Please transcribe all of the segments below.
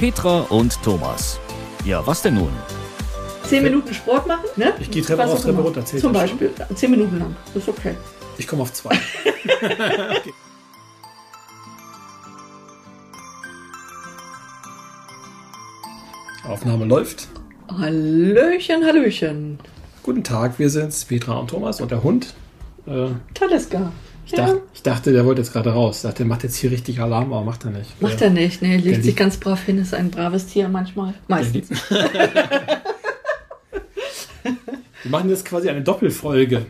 Petra und Thomas. Ja, was denn nun? Zehn Minuten Sport machen, ne? Ich gehe Treppe raus, auch Treppe runter. Zum? Beispiel. Zehn Minuten lang. Das ist okay. Ich komme auf zwei. okay. Aufnahme läuft. Hallöchen, Hallöchen. Guten Tag, wir sind's, Petra und Thomas und der Hund. Äh, Taliska. Ich, dachte, ich dachte, der wollte jetzt gerade raus. Ich dachte, der macht jetzt hier richtig Alarm, aber macht er nicht. Macht der, er nicht, ne? der Legt sich ganz brav hin, ist ein braves Tier manchmal. Meistens. Wir machen jetzt quasi eine Doppelfolge.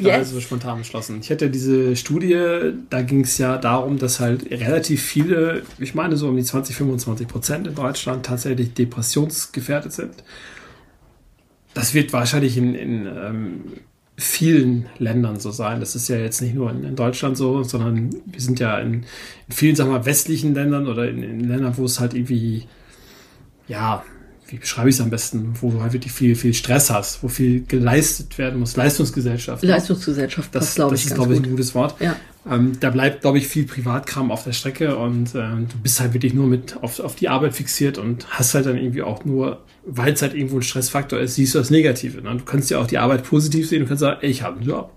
Yes. so spontan beschlossen. Ich hatte diese Studie, da ging es ja darum, dass halt relativ viele, ich meine so um die 20, 25 Prozent in Deutschland tatsächlich depressionsgefährdet sind. Das wird wahrscheinlich in, in ähm, vielen Ländern so sein. Das ist ja jetzt nicht nur in, in Deutschland so, sondern wir sind ja in, in vielen, sagen wir mal, westlichen Ländern oder in, in Ländern, wo es halt irgendwie, ja, wie beschreibe ich es am besten, wo du halt wirklich viel, viel Stress hast, wo viel geleistet werden muss, Leistungsgesellschaft. Leistungsgesellschaft Das, glaube das ich, ist, ganz glaube ich, ein gutes Wort. Ja. Ähm, da bleibt, glaube ich, viel Privatkram auf der Strecke und ähm, du bist halt wirklich nur mit auf, auf die Arbeit fixiert und hast halt dann irgendwie auch nur, weil es halt irgendwo ein Stressfaktor ist, siehst du das Negative. Ne? Du kannst ja auch die Arbeit positiv sehen und kannst sagen, ey, ich habe einen Job.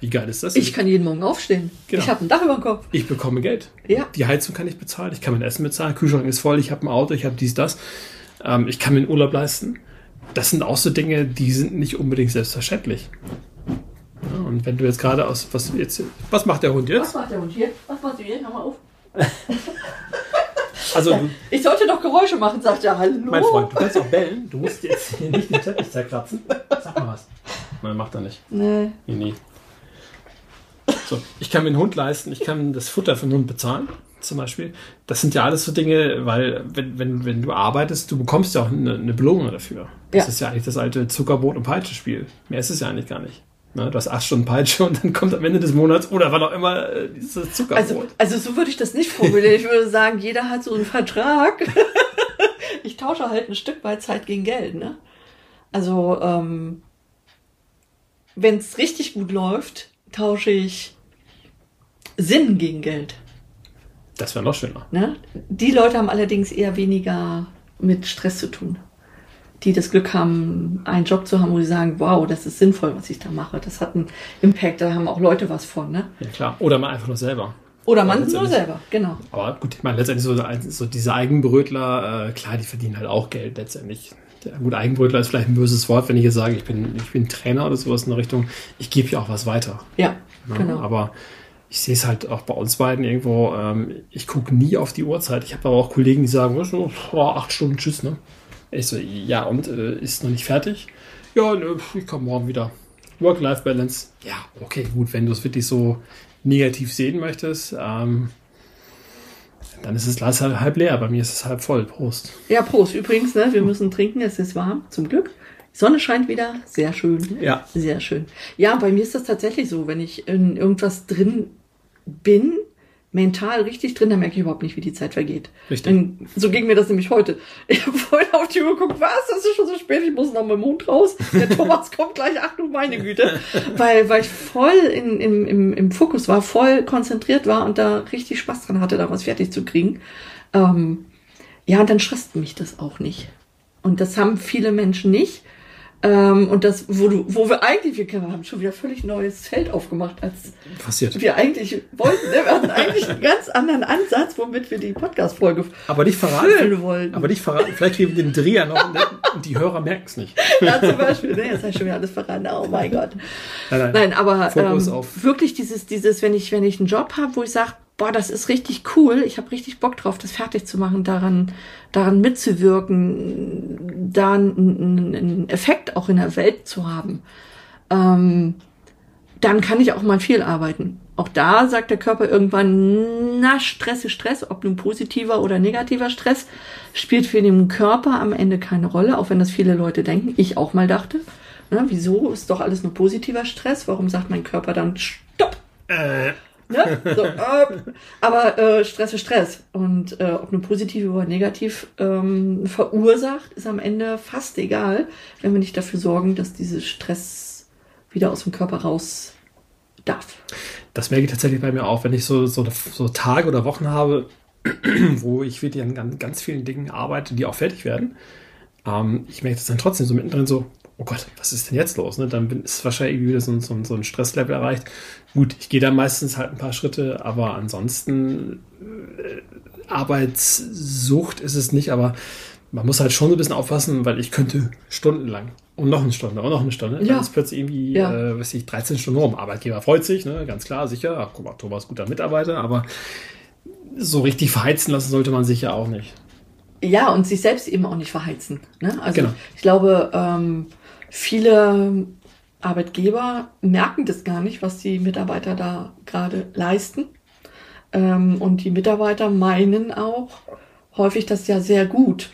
Wie geil ist das? Ich kann jeden Morgen aufstehen. Genau. Ich habe ein Dach über dem Kopf. ich bekomme Geld. Ja. Die Heizung kann ich bezahlen, ich kann mein Essen bezahlen, Kühlschrank ist voll, ich habe ein Auto, ich habe dies, das. Ähm, ich kann mir einen Urlaub leisten. Das sind auch so Dinge, die sind nicht unbedingt selbstverständlich. Und wenn du jetzt gerade aus, was jetzt, was macht der Hund Was jetzt? macht der Hund hier? Was macht du hier? Hör mal auf. Also, du, Ich sollte doch Geräusche machen, sagt er. Hallo. mein Freund, du kannst auch bellen. Du musst jetzt hier nicht den Teppich zerkratzen. Sag mal was. Nein, macht er nicht. Nee. Nee, nee. So, ich kann mir einen Hund leisten, ich kann das Futter für einen Hund bezahlen, zum Beispiel. Das sind ja alles so Dinge, weil wenn, wenn, wenn du arbeitest, du bekommst ja auch eine, eine Belohnung dafür. Das Ja. ist ja eigentlich das alte Zuckerbrot- und Peitsche-Spiel. Mehr ist es ja eigentlich gar nicht. Ne, du hast acht Stunden Peitsche und dann kommt am Ende des Monats oder wann auch immer äh, dieses Zuckerbrot. Also, also so würde ich das nicht formulieren. Ich würde sagen, jeder hat so einen Vertrag. ich tausche halt ein Stück weit Zeit gegen Geld. Ne? Also ähm, wenn es richtig gut läuft, tausche ich Sinn gegen Geld. das wäre noch schöner. Ne? Die Leute haben allerdings eher weniger mit Stress zu tun. Die das Glück haben, einen Job zu haben, wo sie sagen, wow, das ist sinnvoll, was ich da mache. Das hat einen Impact, da haben auch Leute was von. Ne? Ja, klar. Oder mal einfach nur selber. Oder Ja, man nur selber, genau. Aber gut, ich meine, letztendlich so, so diese Eigenbrötler, äh, klar, die verdienen halt auch Geld letztendlich. Der, gut, Eigenbrötler ist vielleicht ein böses Wort, wenn ich jetzt sage, ich bin, ich bin Trainer oder sowas in der Richtung. Ich gebe ja auch was weiter. Ja, Ne? genau. Aber ich sehe es halt auch bei uns beiden irgendwo. Ähm, ich gucke nie auf die Uhrzeit. Ich habe aber auch Kollegen, die sagen, oh, acht Stunden, tschüss, ne? Ich so, ja, und äh, ist noch nicht fertig? Ja, nö, ich komme morgen wieder. Work-Life-Balance. Ja, okay, gut, wenn du es wirklich so negativ sehen möchtest, ähm, dann ist das Glas halt halb leer. Bei mir ist es halb voll. Prost. Ja, Prost. Übrigens, ne, wir müssen trinken, es ist warm, zum Glück. Die Sonne scheint wieder, sehr schön. Ja. Sehr schön. Ja, bei mir ist das tatsächlich so, wenn ich in irgendwas drin bin, mental richtig drin, dann merke ich überhaupt nicht, wie die Zeit vergeht. Richtig. Dann, so ging mir das nämlich heute. Ich habe vorhin auf die Uhr geguckt, was, das ist schon so spät, ich muss noch mit dem Hund raus. Der Thomas kommt gleich, ach du meine Güte. Weil, weil ich voll in, im, im, im Fokus war, voll konzentriert war und da richtig Spaß dran hatte, da was fertig zu kriegen. Ähm, ja, und dann stresst mich das auch nicht. Und das haben viele Menschen nicht. Ähm, und das, wo du, wo wir eigentlich, wir haben schon wieder völlig neues Feld aufgemacht, als Passiert. wir eigentlich wollten. Ne? Wir hatten eigentlich einen ganz anderen Ansatz, womit wir die Podcast-Folge Aber nicht verraten. füllen wollten. Aber nicht verraten. Vielleicht kriegen wir den Dreher noch und, und die Hörer merken es nicht. ja, zum Beispiel, ne? Jetzt habe ich schon wieder alles verraten. Oh mein Gott. Nein, nein. Nein, aber ähm, wirklich dieses, dieses, wenn ich, wenn ich einen Job habe, wo ich sage, boah, das ist richtig cool, ich habe richtig Bock drauf, das fertig zu machen, daran, daran mitzuwirken, da einen, Effekt auch in der Welt zu haben, ähm, dann kann ich auch mal viel arbeiten. Auch da sagt der Körper irgendwann, na, Stress ist Stress, ob nun positiver oder negativer Stress, spielt für den Körper am Ende keine Rolle, auch wenn das viele Leute denken, ich auch mal dachte. Na, wieso ist doch alles nur positiver Stress? Warum sagt mein Körper dann Stopp? Äh, Ne? So, äh, aber äh, Stress ist Stress. Und äh, ob nun positiv oder negativ ähm, verursacht, ist am Ende fast egal, wenn wir nicht dafür sorgen, dass dieser Stress wieder aus dem Körper raus darf. Das merke ich tatsächlich bei mir auch, wenn ich so, so, so Tage oder Wochen habe, wo ich wirklich an ganz, ganz vielen Dingen arbeite, die auch fertig werden. Ähm, ich merke das dann trotzdem so mittendrin so, oh Gott, was ist denn jetzt los? Ne? Dann bin, ist wahrscheinlich wieder so, so, so ein Stresslevel erreicht. Gut, ich gehe da meistens halt ein paar Schritte, aber ansonsten äh, Arbeitssucht ist es nicht, aber man muss halt schon so ein bisschen aufpassen, weil ich könnte stundenlang und noch eine Stunde und noch eine Stunde. Ja. Dann ist plötzlich irgendwie, ja. äh, weiß ich, 13 Stunden rum. Arbeitgeber freut sich, ne? ganz klar, sicher. Ach, guck mal, Thomas, guter Mitarbeiter, aber so richtig verheizen lassen sollte man sich ja auch nicht. Ja, und sich selbst eben auch nicht verheizen. Ne? Also genau. ich glaube, ähm, viele Arbeitgeber merken das gar nicht, was die Mitarbeiter da gerade leisten. Ähm, und die Mitarbeiter meinen auch häufig das ja sehr gut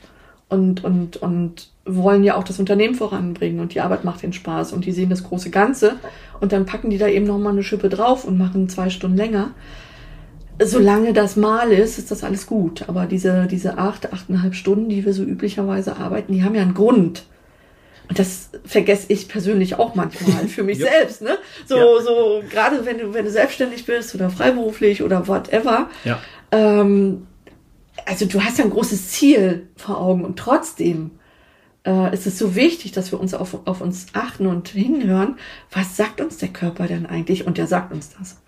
und, und, und wollen ja auch das Unternehmen voranbringen und die Arbeit macht ihnen Spaß und die sehen das große Ganze und dann packen die da eben nochmal eine Schippe drauf und machen zwei Stunden länger. Solange das mal ist, ist das alles gut. Aber diese, diese acht, achteinhalb Stunden, die wir so üblicherweise arbeiten, die haben ja einen Grund. Und das vergesse ich persönlich auch manchmal für mich selbst, ne? So, ja. so, gerade wenn du, wenn du selbstständig bist oder freiberuflich oder whatever. Ja. Ähm, also du hast ja ein großes Ziel vor Augen und trotzdem äh, ist es so wichtig, dass wir uns auf, auf uns achten und hinhören. Was sagt uns der Körper denn eigentlich? Und der sagt uns das.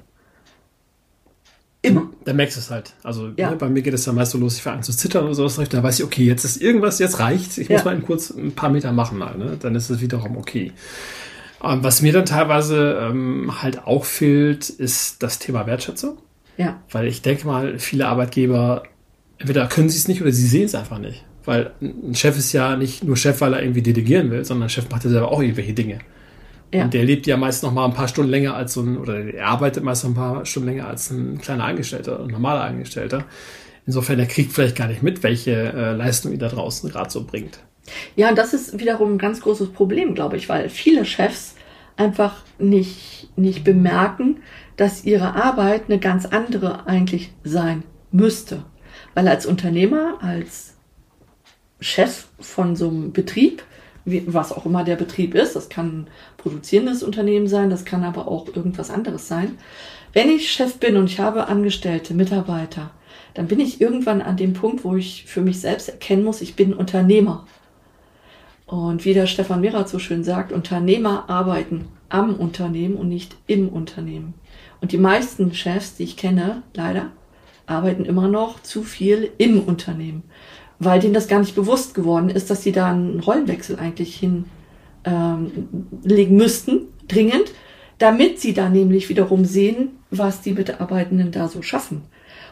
Immer. Da merkst du es halt. Also ja. ne, bei mir geht es dann meist so los, ich fange an zu zittern oder sowas. Da weiß ich, okay, jetzt ist irgendwas, jetzt reicht. Ich ja. muss mal in kurz ein paar Meter machen mal. Ne? Dann ist es wiederum okay. Ähm, was mir dann teilweise ähm, halt auch fehlt, ist das Thema Wertschätzung. Ja. Weil ich denke mal, viele Arbeitgeber, entweder können sie es nicht oder sie sehen es einfach nicht. Weil ein Chef ist ja nicht nur Chef, weil er irgendwie delegieren will, sondern ein Chef macht ja selber auch irgendwelche Dinge. Ja. Und der lebt ja meist noch mal ein paar Stunden länger als so ein, oder er arbeitet meist noch ein paar Stunden länger als ein kleiner Angestellter, ein normaler Angestellter. Insofern, er kriegt vielleicht gar nicht mit, welche äh, Leistung ihn da draußen gerade so bringt. Ja, und das ist wiederum ein ganz großes Problem, glaube ich, weil viele Chefs einfach nicht, nicht bemerken, dass ihre Arbeit eine ganz andere eigentlich sein müsste. Weil als Unternehmer, als Chef von so einem Betrieb, was auch immer der Betrieb ist. Das kann ein produzierendes Unternehmen sein, das kann aber auch irgendwas anderes sein. Wenn ich Chef bin und ich habe Angestellte, Mitarbeiter, dann bin ich irgendwann an dem Punkt, wo ich für mich selbst erkennen muss, ich bin Unternehmer. Und wie der Stefan Merath so schön sagt, Unternehmer arbeiten am Unternehmen und nicht im Unternehmen. Und die meisten Chefs, die ich kenne, leider, arbeiten immer noch zu viel im Unternehmen weil denen das gar nicht bewusst geworden ist, dass sie da einen Rollenwechsel eigentlich hinlegen ähm, müssten, dringend, damit sie da nämlich wiederum sehen, was die Mitarbeitenden da so schaffen,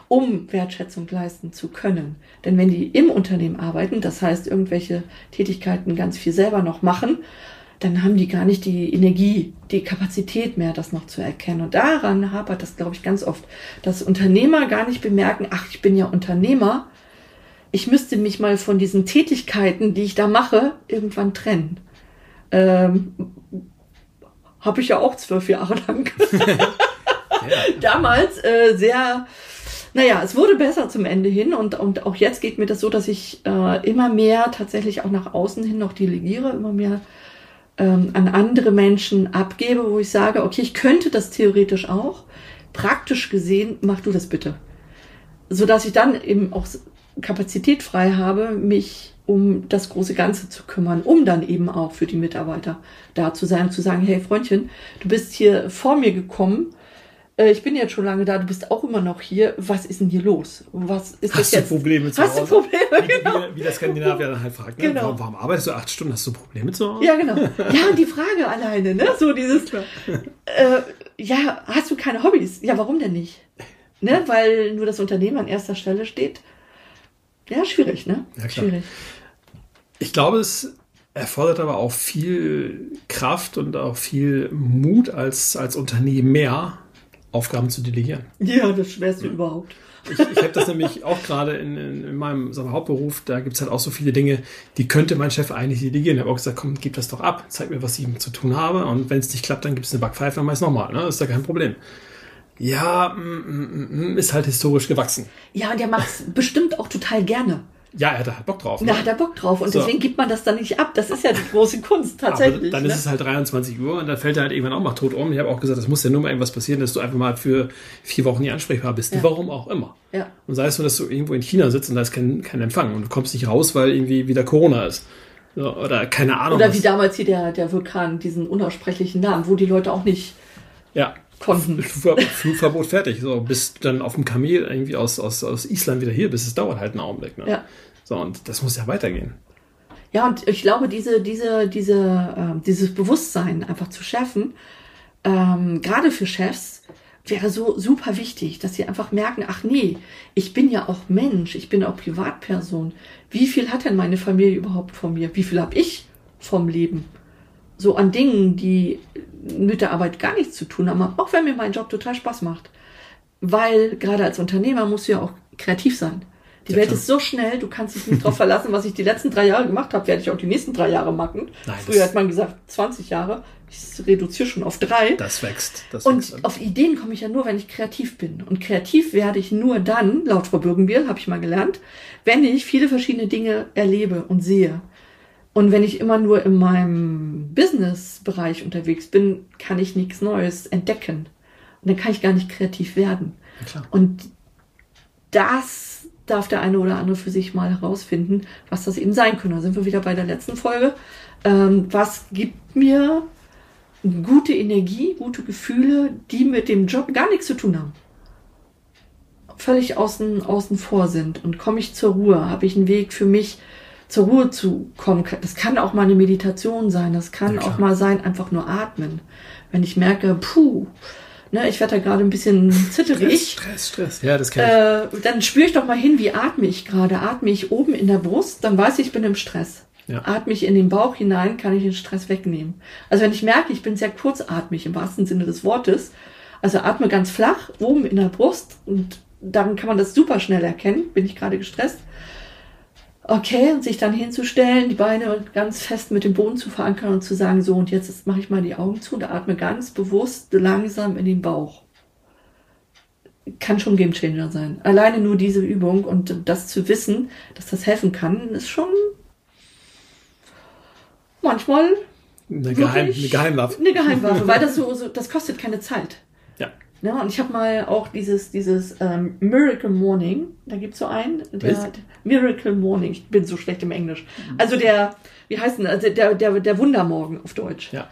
um Wertschätzung leisten zu können. Denn wenn die im Unternehmen arbeiten, das heißt irgendwelche Tätigkeiten ganz viel selber noch machen, dann haben die gar nicht die Energie, die Kapazität mehr, das noch zu erkennen. Und daran hapert das, glaube ich, ganz oft, dass Unternehmer gar nicht bemerken, ach, ich bin ja Unternehmer, ich müsste mich mal von diesen Tätigkeiten, die ich da mache, irgendwann trennen. Ähm, Habe ich ja auch zwölf Jahre lang. Damals äh, sehr, naja, es wurde besser zum Ende hin und, und auch jetzt geht mir das so, dass ich äh, immer mehr tatsächlich auch nach außen hin noch delegiere, immer mehr ähm, an andere Menschen abgebe, wo ich sage, okay, ich könnte das theoretisch auch. Praktisch gesehen, mach du das bitte. So dass ich dann eben auch Kapazität frei habe, mich um das große Ganze zu kümmern, um dann eben auch für die Mitarbeiter da zu sein, zu sagen, hey Freundchen, du bist hier vor mir gekommen, äh, ich bin jetzt schon lange da, du bist auch immer noch hier, was ist denn hier los? Was ist Hast das jetzt? du Probleme zu Hause? Hast du Probleme, genau. Wie, wie, der Skandinavier dann halt fragt, ne? genau. warum, warum, arbeitest du acht Stunden, hast du Probleme zu Hause? Ja, genau. Ja, und die Frage alleine, ne? So dieses, äh, ja, hast du keine Hobbys? Ja, warum denn nicht? Ne? Weil nur das Unternehmen an erster Stelle steht. Ja, schwierig, ne? Ja. Schwierig. Ich glaube, es erfordert aber auch viel Kraft und auch viel Mut als, als Unternehmen mehr, Aufgaben zu delegieren. Ja, das Schwerste ja. überhaupt. Ich, ich habe das nämlich auch gerade in, in, in, meinem wir, Hauptberuf, da gibt es halt auch so viele Dinge, die könnte mein Chef eigentlich delegieren. Ich habe auch gesagt, komm, gib das doch ab, zeig mir, was ich zu tun habe und wenn es nicht klappt, dann gibt es eine Backpfeife, dann mach ich nochmal. Ne? Das ist ja kein Problem. Ja, mm, mm, mm, ist halt historisch gewachsen. Ja, und der macht es bestimmt auch total gerne. Ja, er hat halt Bock drauf. Da hat er Bock drauf und So. deswegen gibt man das dann nicht ab. Das ist ja die große Kunst Aber tatsächlich. dann ne? ist es halt 23 Uhr und dann fällt er halt irgendwann auch mal tot um. Ich habe auch gesagt, es muss ja nur mal irgendwas passieren, dass du einfach mal für vier Wochen nicht ansprechbar bist. Ja. Warum auch immer. ja. Und sei es nur, dass du irgendwo in China sitzt und da ist kein, kein Empfang und du kommst nicht raus, weil irgendwie wieder Corona ist. Oder keine Ahnung. Oder was. wie damals hier der, der Vulkan, diesen unaussprechlichen Namen, wo die Leute auch nicht Ja. Konnten. Flugver- Flugverbot fertig. So, bis du dann auf dem Kamel irgendwie aus, aus, aus Island wieder hier bist. Es dauert halt einen Augenblick. Ne? Ja. So, und das muss ja weitergehen. Ja, und ich glaube, diese, diese, diese, ähm, dieses Bewusstsein einfach zu schärfen, ähm, gerade für Chefs, wäre so super wichtig, dass sie einfach merken, ach nee, ich bin ja auch Mensch, ich bin auch Privatperson. Wie viel hat denn meine Familie überhaupt von mir? Wie viel habe ich vom Leben? So an Dingen, die mit der Arbeit gar nichts zu tun haben, auch wenn mir mein Job total Spaß macht. Weil gerade als Unternehmer musst du ja auch kreativ sein. Die Welt ist so schnell, du kannst dich nicht darauf verlassen, was ich die letzten drei Jahre gemacht habe, werde ich auch die nächsten drei Jahre machen. Nein, Früher hat man gesagt 20 Jahre, ich reduziere schon auf drei. Das wächst. Das wächst Und auf Ideen komme ich ja nur, wenn ich kreativ bin. Und kreativ werde ich nur dann, laut Frau Bürgenbiel, habe ich mal gelernt, wenn ich viele verschiedene Dinge erlebe und sehe. Und wenn ich immer nur in meinem Business-Bereich unterwegs bin, kann ich nichts Neues entdecken. Und dann kann ich gar nicht kreativ werden. Klar. Und das darf der eine oder andere für sich mal herausfinden, was das eben sein könnte. Da sind wir wieder bei der letzten Folge. Ähm, was gibt mir gute Energie, gute Gefühle, die mit dem Job gar nichts zu tun haben? Völlig außen, außen vor sind. Und komme ich zur Ruhe? Habe ich einen Weg für mich, zur Ruhe zu kommen? Das kann auch mal eine Meditation sein. Das kann Ja, auch mal sein, einfach nur atmen. Wenn ich merke, puh, ne, ich werde da gerade ein bisschen zitterig. Stress, Stress. Ja, das kenne Äh, dann spüre ich doch mal hin, wie atme ich gerade. Atme ich oben in der Brust, dann weiß ich, ich bin im Stress. Ja. Atme ich in den Bauch hinein, kann ich den Stress wegnehmen. Also wenn ich merke, ich bin sehr kurzatmig im wahrsten Sinne des Wortes, also atme ganz flach oben in der Brust und dann kann man das super schnell erkennen, bin ich gerade gestresst. Okay, und sich dann hinzustellen, die Beine ganz fest mit dem Boden zu verankern und zu sagen, so und jetzt mache ich mal die Augen zu und atme ganz bewusst langsam in den Bauch kann schon Game Changer sein. Alleine nur diese Übung und das zu wissen, dass das helfen kann, ist schon manchmal. Eine, Geheim, eine Geheimwaffe. eine Geheimwaffe, weil das so, so das kostet keine Zeit. Ja. Ja, und ich habe mal auch dieses, dieses ähm, Miracle Morning, da gibt's so einen, der, Was? Miracle Morning, ich bin so schlecht im Englisch. Also der, wie heißt denn, also der, der, der Wundermorgen auf Deutsch. Ja.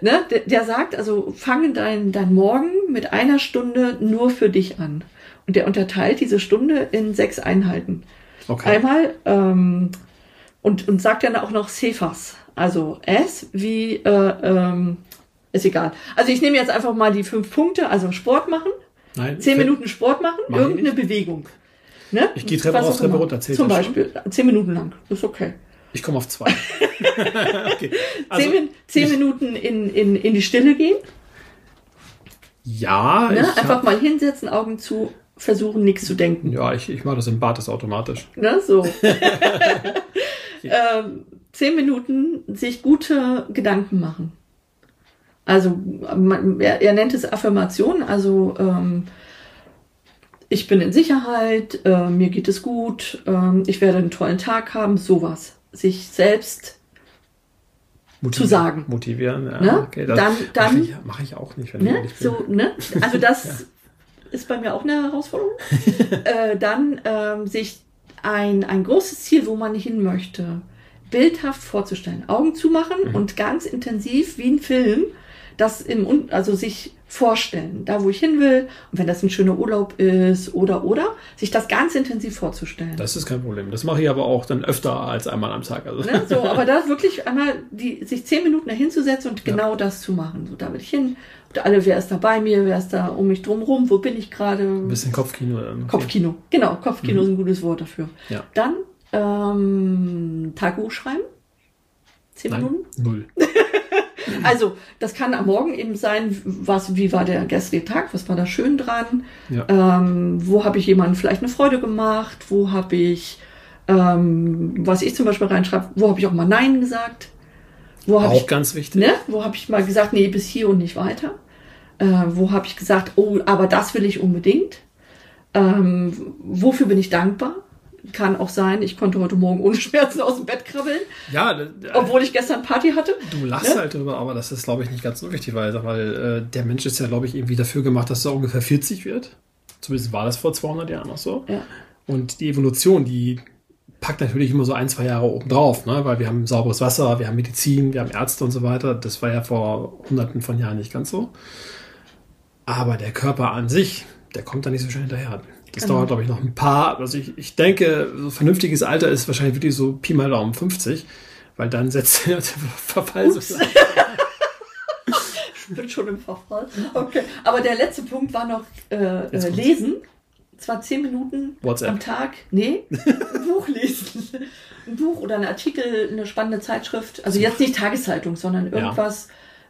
Ne? Der, der sagt, also fange dein, dein Morgen mit einer Stunde nur für dich an. Und der unterteilt diese Stunde in sechs Einheiten. Okay. Einmal ähm, und, und sagt dann auch noch Cephas. Also S wie, äh, ähm, ist egal. Also ich nehme jetzt einfach mal die fünf Punkte, also Sport machen, Nein. zehn Minuten Sport machen, Mach irgendeine. Bewegung. Ne? Ich gehe Treppe auch Treppe runter, zählt Zum? Beispiel, zehn Minuten lang, ist okay. Ich komme auf zwei. okay. Also, zehn, zehn Minuten in, in, in die Stille gehen, Ja, ne? einfach hab, mal hinsetzen, Augen zu, versuchen nichts zu denken. ja, ich, ich mache das im Bad, das automatisch. Ne? So. ähm, zehn Minuten sich gute Gedanken machen. Also man, er, er nennt es Affirmation, also ähm, ich bin in Sicherheit, äh, mir geht es gut, ähm, ich werde einen tollen Tag haben, sowas. Sich selbst Motivieren, sagen. Motivieren, ja. Ne? Okay, das Dann- dann- mache ich, mach ich auch nicht, wenn ich Ne? ehrlich bin. So, ne? Also das ist bei mir auch eine Herausforderung. äh, dann ähm, sich ein, ein großes Ziel, wo man hin möchte, bildhaft vorzustellen. Augen zumachen Mhm. und ganz intensiv wie ein Film, das im, also sich vorstellen, da wo ich hin will, und wenn das ein schöner Urlaub ist oder oder, sich das ganz intensiv vorzustellen. Das ist kein Problem. Das mache ich aber auch dann öfter als einmal am Tag. Also. Ne? So, aber da wirklich einmal die, sich zehn Minuten dahinzusetzen und genau das zu machen. So, da will ich hin. Und alle, wer ist da bei mir, wer ist da um mich drum rum, wo bin ich gerade? Ein bisschen Kopfkino. Okay. Kopfkino. Genau, Kopfkino ist ein gutes Wort dafür. Ja. Dann ähm, Tagebuch schreiben. Zehn Nein, Minuten. null. Also, das kann am Morgen eben sein, was, wie war der gestrige Tag, was war da schön dran, Ja. ähm, wo habe ich jemandem vielleicht eine Freude gemacht, wo habe ich, ähm, was ich zum Beispiel reinschreibe, wo habe ich auch mal Nein gesagt, wo habe Auch ich, ganz wichtig. ne, wo habe ich mal gesagt, nee, bis hier und nicht weiter, äh, wo habe ich gesagt, oh, aber das will ich unbedingt, ähm, wofür bin ich dankbar, Kann auch sein, ich konnte heute Morgen ohne Schmerzen aus dem Bett krabbeln, Ja, obwohl ich gestern Party hatte. du lachst Ne? halt drüber, aber das ist, glaube ich, nicht ganz unwichtig, weil, weil äh, der Mensch ist ja, glaube ich, irgendwie dafür gemacht, dass er ungefähr 40 wird. Zumindest war das vor 200 Jahren noch so. Ja. Und die Evolution, die packt natürlich immer so ein, zwei Jahre oben drauf, ne? weil wir haben sauberes Wasser, wir haben Medizin, wir haben Ärzte und so weiter. Das war ja vor hunderten von Jahren nicht ganz so. Aber der Körper an sich, der kommt da nicht so schnell hinterher. Das Genau. dauert, glaube ich, noch ein paar. Also ich, ich denke, so vernünftiges Alter ist wahrscheinlich wirklich so Pi mal Daumen 50, weil dann setzt der Verfall so. Ich bin schon im Verfall. Okay. Aber der letzte Punkt war noch äh, äh, lesen. Zwar zehn Minuten WhatsApp. am Tag. Nee, ein Buch lesen. Ein Buch oder ein Artikel, eine spannende Zeitschrift. Also jetzt nicht Tageszeitung, sondern irgendwas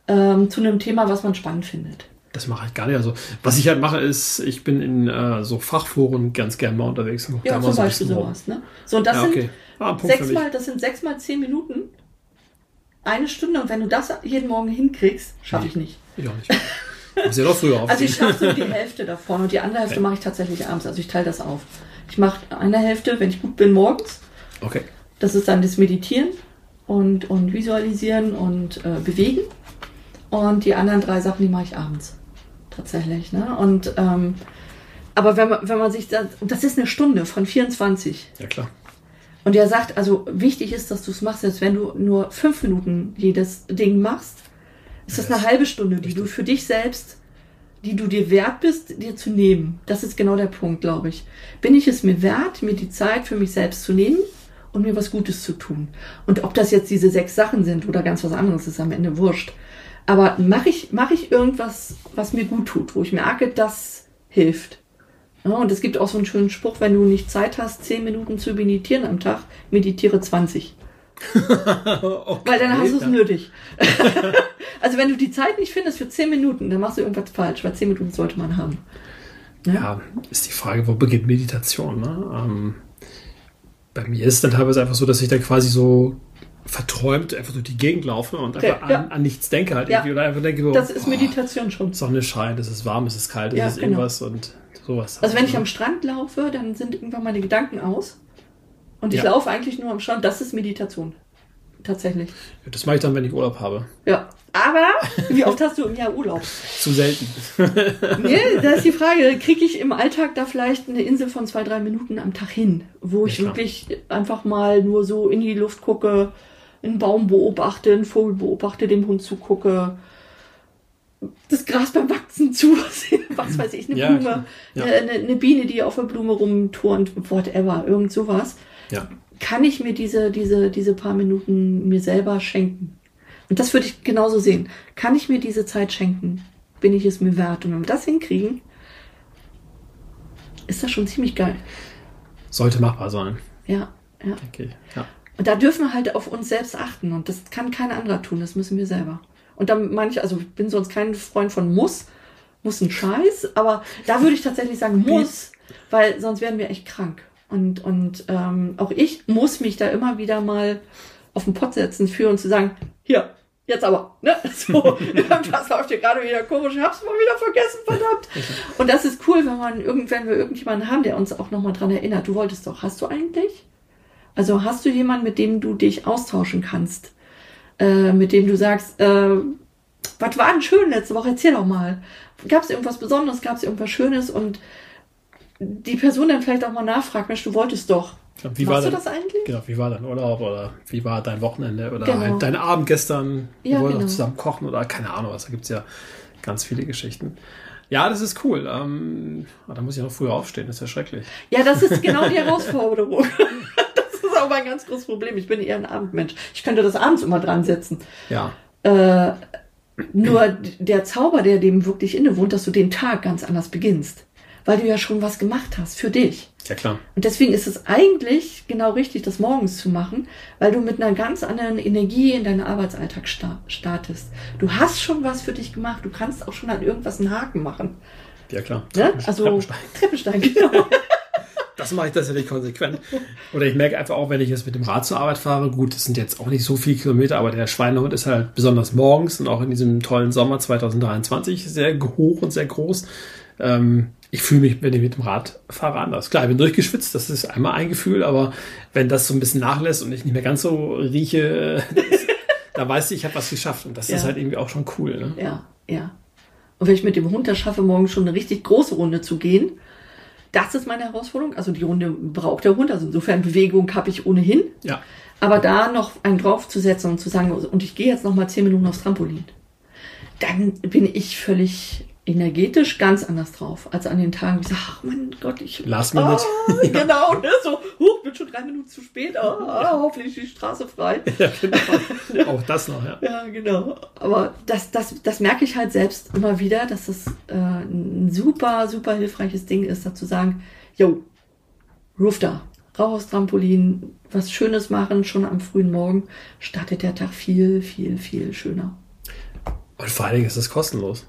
ähm, zu einem Thema, was man spannend findet. Das mache ich gar nicht. Also, was ich halt mache, ist, ich bin in äh, so Fachforen ganz gerne mal unterwegs und Ja, da mal zum so Beispiel sowas. Ne? So, und das Ja, sind okay. Ah, für mich. sechsmal, das sind sechsmal zehn Minuten. Eine Stunde. Und wenn du das jeden Morgen hinkriegst, schaffe ich nicht. Ich auch nicht. Ich muss ja doch früher Also ich schaffe so die Hälfte davon und die andere Hälfte Okay. mache ich tatsächlich abends. Also ich teile das auf. Ich mache eine Hälfte, wenn ich gut bin, morgens. Okay. Das ist dann das Meditieren und, und Visualisieren und äh, Bewegen. Und die anderen drei Sachen, die mache ich abends. Tatsächlich. Ne? Und ähm, aber wenn man, wenn man sich das, und das ist eine Stunde von 24. Ja, klar. Und er sagt, also wichtig ist, dass du es machst, selbst wenn du nur fünf Minuten jedes Ding machst, ist das eine halbe Stunde, die du für dich selbst, die du dir wert bist, dir zu nehmen. Das ist genau der Punkt, glaube ich. Bin ich es mir wert, mir die Zeit für mich selbst zu nehmen und mir was Gutes zu tun? Und ob das jetzt diese sechs Sachen sind oder ganz was anderes, ist am Ende wurscht. Aber mache ich, mache ich irgendwas, was mir gut tut, wo ich merke, das hilft. Ja, und es gibt auch so einen schönen Spruch, wenn du nicht Zeit hast, 10 Minuten zu meditieren am Tag, meditiere 20. okay. Weil dann hast du es ja. nötig. also wenn du die Zeit nicht findest für 10 Minuten, dann machst du irgendwas falsch, weil 10 Minuten sollte man haben. Ja, ist die Frage, wo beginnt Meditation? Ne? Ähm, bei mir ist es dann teilweise einfach so, dass ich dann quasi so verträumt einfach durch die Gegend laufe und einfach ja. an, an nichts denke halt Ja. irgendwie oder einfach denke, so, Das ist Meditation schon. Sonne scheint, es ist warm, es ist kalt, es Ja, ist genau. irgendwas und sowas. Also wenn ich am Strand laufe, dann sind irgendwann meine Gedanken aus. Und ich laufe eigentlich nur am Strand. Das ist Meditation. Tatsächlich. Das mache ich dann, wenn ich Urlaub habe. Ja. Aber wie oft hast du im Jahr Urlaub? Zu selten. Nee, da ist die Frage, kriege ich im Alltag da vielleicht eine Insel von zwei, drei Minuten am Tag hin, wo ich wirklich einfach mal nur so in die Luft gucke, einen Baum beobachte, einen Vogel beobachte, dem Hund zugucke, das Gras beim Wachsen zu, was weiß ich, eine Ja, Blume. Ja. eine, eine Biene, die auf der Blume rumturnt, whatever, irgend sowas. Ja. Kann ich mir diese, diese, diese paar Minuten mir selber schenken? Und das würde ich genauso sehen. Kann ich mir diese Zeit schenken? Bin ich es mir wert? Und wenn wir das hinkriegen, ist das schon ziemlich geil. Sollte machbar sein, Ja, ja. denke ich. Ja. Und da dürfen wir halt auf uns selbst achten. Und das kann kein anderer tun. Das müssen wir selber. Und dann meine ich, also ich bin sonst kein Freund von muss. Muss ein Scheiß. Aber da würde ich tatsächlich sagen, muss. Weil sonst werden wir echt krank. Und, und ähm, auch ich muss mich da immer wieder mal auf den Pott setzen für und zu sagen, hier, jetzt aber, ne? So, irgendwas läuft hier gerade wieder komisch, ich hab's mal wieder vergessen, verdammt. Und das ist cool, wenn man irgend, wenn wir irgendjemanden haben, der uns auch nochmal dran erinnert. Du wolltest doch, hast du eigentlich? Also hast du jemanden, mit dem du dich austauschen kannst? Äh, mit dem du sagst, äh, was war denn schön letzte Woche? Erzähl doch mal. Gab es irgendwas Besonderes? Gab es irgendwas Schönes? Und die Person dann vielleicht auch mal nachfragt, Mensch, du wolltest doch. Wie Machst war du dein, das eigentlich? Genau, wie war dein Urlaub oder wie war dein Wochenende oder Genau. halt dein Abend gestern? Wir Ja, wollen genau. noch zusammen kochen oder keine Ahnung was. Da gibt es ja ganz viele Geschichten. Ja, das ist cool. Ähm, ah, da muss ich noch früher aufstehen, das ist ja schrecklich. Ja, das ist genau die Herausforderung. Auch mein ganz großes Problem. Ich bin eher ein Abendmensch. Ich könnte das abends immer dran setzen. Ja, Äh, nur der Zauber, der dem wirklich innewohnt, dass du den Tag ganz anders beginnst. Weil du ja schon was gemacht hast für dich. ja klar. Und deswegen ist es eigentlich genau richtig, das morgens zu machen, weil du mit einer ganz anderen Energie in deinen Arbeitsalltag sta startest. Du hast schon was für dich gemacht, du kannst auch schon an irgendwas einen Haken machen. Ja klar. Ne? Also. Treppenstein, genau. Das mache ich tatsächlich konsequent. Oder ich merke einfach auch, wenn ich jetzt mit dem Rad zur Arbeit fahre, gut, das sind jetzt auch nicht so viele Kilometer, aber der Schweinehund ist halt besonders morgens und auch in diesem tollen Sommer 2023 sehr hoch und sehr groß. Ähm, ich fühle mich, wenn ich mit dem Rad fahre, anders. Klar, ich bin durchgeschwitzt, das ist einmal ein Gefühl, aber wenn das so ein bisschen nachlässt und ich nicht mehr ganz so rieche, da weiß ich, ich habe was geschafft. Und das Ja. ist halt irgendwie auch schon cool. Ne? Ja, ja. Und wenn ich mit dem Hund das schaffe, morgen schon eine richtig große Runde zu gehen, das ist meine Herausforderung. Also die Runde braucht der Hund. Also insofern Bewegung habe ich ohnehin. Ja. Aber da noch einen draufzusetzen und zu sagen, und ich gehe jetzt noch mal zehn Minuten aufs Trampolin, dann bin ich völlig energetisch ganz anders drauf, als an den Tagen, wo ich sage, ach mein Gott, ich... Last minute. Ah, genau, ne? so, huch, bin schon drei Minuten zu spät, ah, hoffentlich ist die Straße frei. ja, genau. Auch das noch, ja. Ja, genau. Aber das, das, das merke ich halt selbst immer wieder, dass das äh, ein super, super hilfreiches Ding ist, da zu sagen, yo, ruf da, raus Trampolin, was Schönes machen, schon am frühen Morgen, startet der Tag viel, viel, viel schöner. Und vor allen Dingen ist es kostenlos.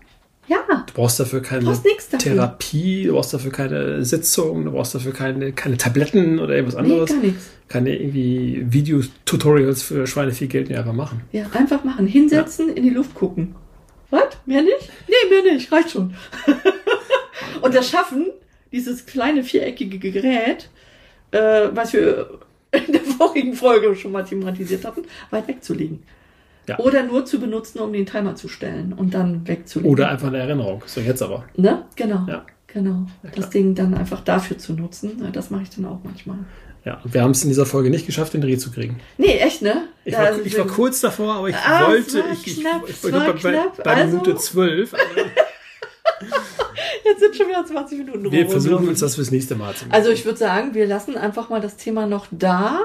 Ja, Du brauchst dafür keine brauchst nichts dafür. Therapie, du brauchst dafür keine Sitzung, du brauchst dafür keine, keine Tabletten oder irgendwas nee, anderes. gar nichts. keine irgendwie Videotutorials für Schweine viel Geld, die einfach machen. Ja, einfach machen, hinsetzen, in die Luft gucken. Was? Mehr nicht? Nee, mehr nicht, reicht schon. Und das Schaffen, dieses kleine viereckige Gerät, äh, was wir in der vorigen Folge schon mal thematisiert hatten, weit wegzulegen. Ja. Oder nur zu benutzen, um den Timer zu stellen und dann wegzulegen. Oder einfach eine Erinnerung. So, jetzt aber. Ne? Genau. Ja. Genau. das Ding dann einfach dafür zu nutzen. Ja, Das mache ich dann auch manchmal. Ja, und wir haben es in dieser Folge nicht geschafft, den Dreh zu kriegen. Nee, echt, ne? Ich war, ich war kurz davor, aber ich Ah, wollte, ich, ich, knapp, ich, es ich, war bei, knapp. bei der Also- Minute 12. aber Jetzt sind schon wieder 20 Minuten rum. Wir versuchen uns das fürs nächste Mal zu machen. Also ich würde sagen, wir lassen einfach mal das Thema noch da,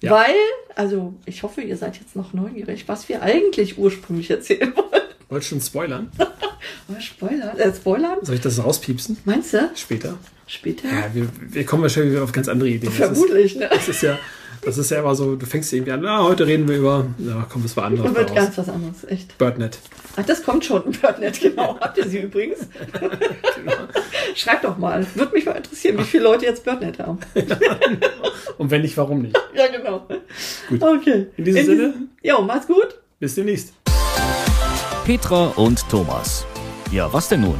Ja. weil, also ich hoffe, ihr seid jetzt noch neugierig, was wir eigentlich ursprünglich erzählen wollen. Wolltest du schon spoilern? Oh, Spoiler, äh, Spoilern? Soll ich das rauspiepsen? Meinst du? Später? Später? Ja, wir, wir kommen wahrscheinlich wieder auf ganz andere Ideen. Das ist, Vermutlich, ne? das ist ja, das ist ja immer so, du fängst irgendwie an, ah, heute reden wir über, ja, komm, das war anders. Und wird ganz was anderes, echt. Birdnet. Ach, das kommt schon, Birdnet, genau. Habt ihr sie übrigens? Schreibt doch mal. Würde mich mal interessieren, wie viele Leute jetzt Birdnet haben. Und wenn nicht, warum nicht? Ja, genau. Gut. Okay. In diesem Sinne? Jo, macht's gut. Bis demnächst. Petra und Thomas. Ja, was denn nun?